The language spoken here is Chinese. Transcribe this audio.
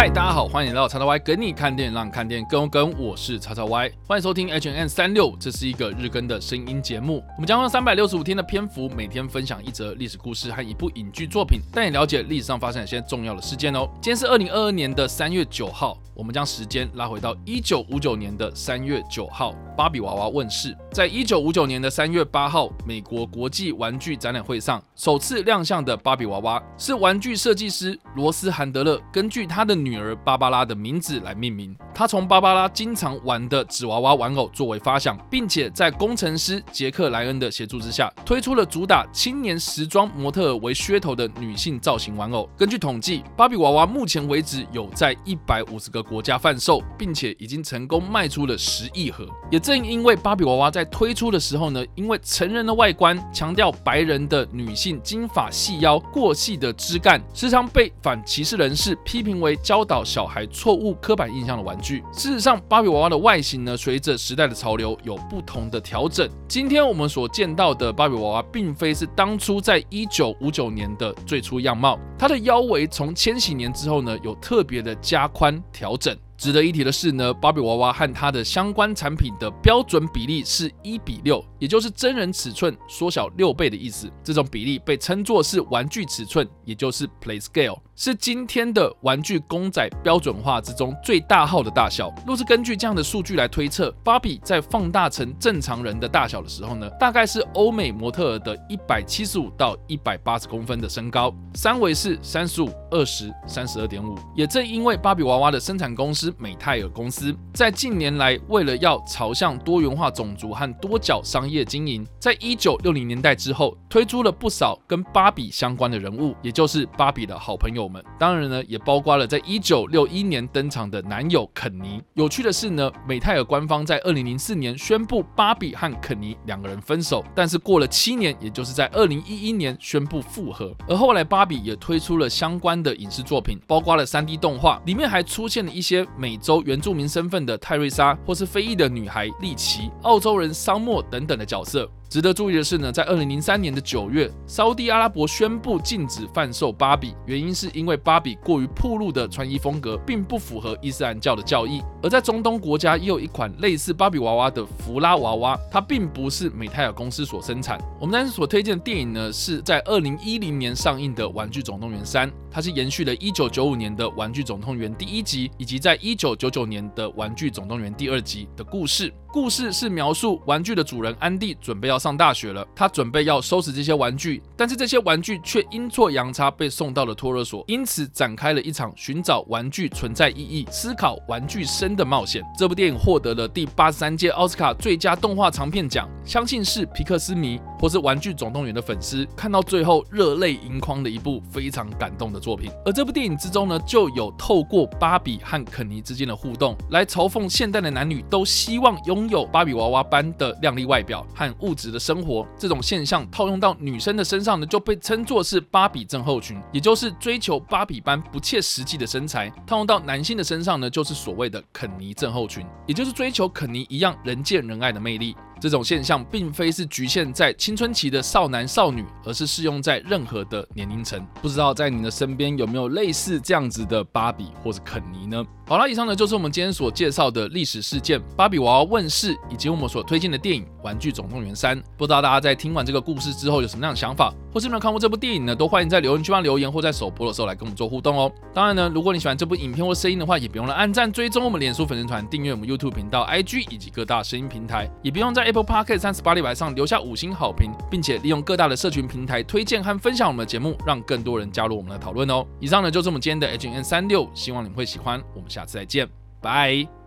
嗨，大家好，欢迎来到叉叉 Y 跟你看电影，让看电影更。我是叉叉 Y，欢迎收听 H N 三六，这是一个日更的声音节目。我们将用三百六十五天的篇幅，每天分享一则历史故事和一部影剧作品，带你了解历史上发生一些重要的事件哦。今天是二零二二年的三月九号，我们将时间拉回到一九五九年的三月九号，芭比娃娃问世。在一九五九年的三月八号，美国国际玩具展览会上首次亮相的芭比娃娃，是玩具设计师罗斯·韩德勒根据他的女儿芭芭拉的名字来命名。他从芭芭拉经常玩的纸娃娃玩偶作为发想，并且在工程师杰克莱恩的协助之下，推出了主打青年时装模特为噱头的女性造型玩偶。根据统计，芭比娃娃目前为止有在一百五十个国家贩售，并且已经成功卖出了十亿盒。也正因为芭比娃娃在推出的时候呢，因为成人的外观，强调白人的女性金发细腰、过细的枝干，时常被反歧视人士批评为教导小孩错误刻板印象的玩具。事实上，芭比娃娃的外形呢，随着时代的潮流有不同的调整。今天我们所见到的芭比娃娃，并非是当初在一九五九年的最初样貌。它的腰围从千禧年之后呢，有特别的加宽调整。值得一提的是呢，芭比娃娃和它的相关产品的标准比例是一比六，也就是真人尺寸缩小六倍的意思。这种比例被称作是玩具尺寸，也就是 play scale，是今天的玩具公仔标准化之中最大号的大小。若是根据这样的数据来推测，芭比在放大成正常人的大小的时候呢，大概是欧美模特儿的一百七十五到一百八十公分的身高，三围是三十五、二十、三十二点五。也正因为芭比娃娃的生产公司。美泰尔公司在近年来，为了要朝向多元化种族和多角商业经营，在一九六零年代之后，推出了不少跟芭比相关的人物，也就是芭比的好朋友们。当然呢，也包括了在一九六一年登场的男友肯尼。有趣的是呢，美泰尔官方在二零零四年宣布芭比和肯尼两个人分手，但是过了七年，也就是在二零一一年宣布复合。而后来芭比也推出了相关的影视作品，包括了三 D 动画，里面还出现了一些。美洲原住民身份的泰瑞莎，或是非裔的女孩丽奇，澳洲人桑莫等等的角色。值得注意的是呢，在二零零三年的九月，沙乌地阿拉伯宣布禁止贩售芭比，原因是因为芭比过于暴露的穿衣风格，并不符合伊斯兰教的教义。而在中东国家，也有一款类似芭比娃娃的弗拉娃娃，它并不是美泰尔公司所生产。我们当时所推荐的电影呢，是在二零一零年上映的《玩具总动员三》，它是延续了一九九五年的《玩具总动员》第一集，以及在一九九九年的《玩具总动员》第二集的故事。故事是描述玩具的主人安迪准备要上大学了，他准备要收拾这些玩具，但是这些玩具却阴错阳差被送到了托儿所，因此展开了一场寻找玩具存在意义、思考玩具生的冒险。这部电影获得了第八十三届奥斯卡最佳动画长片奖，相信是皮克斯迷或是玩具总动员的粉丝看到最后热泪盈眶的一部非常感动的作品。而这部电影之中呢，就有透过芭比和肯尼之间的互动，来嘲讽现代的男女都希望拥有芭比娃娃般的靓丽外表和物质的生活，这种现象套用到女生的身上呢，就被称作是芭比症候群，也就是追求芭比般不切实际的身材；套用到男性的身上呢，就是所谓的肯尼症候群，也就是追求肯尼一样人见人爱的魅力。这种现象并非是局限在青春期的少男少女，而是适用在任何的年龄层。不知道在你的身边有没有类似这样子的芭比或者肯尼呢？好了，以上呢就是我们今天所介绍的历史事件——芭比娃娃问世，以及我们所推荐的电影《玩具总动员三》。不知道大家在听完这个故事之后有什么样的想法，或是没有看过这部电影呢？都欢迎在留言区帮留言，或在首播的时候来跟我们做互动哦。当然呢，如果你喜欢这部影片或声音的话，也别忘了按赞、追踪我们脸书粉丝团、订阅我们 YouTube 频道、IG 以及各大声音平台，也不用在 Apple p o c k e t 三十八里上留下五星好评，并且利用各大的社群平台推荐和分享我们的节目，让更多人加入我们的讨论哦。以上呢就是我们今天的 HN 三六希望你们会喜欢。我们下次再见，拜。